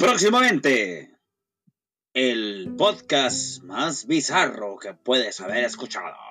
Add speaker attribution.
Speaker 1: Próximamente, el podcast más bizarro que puedes haber escuchado.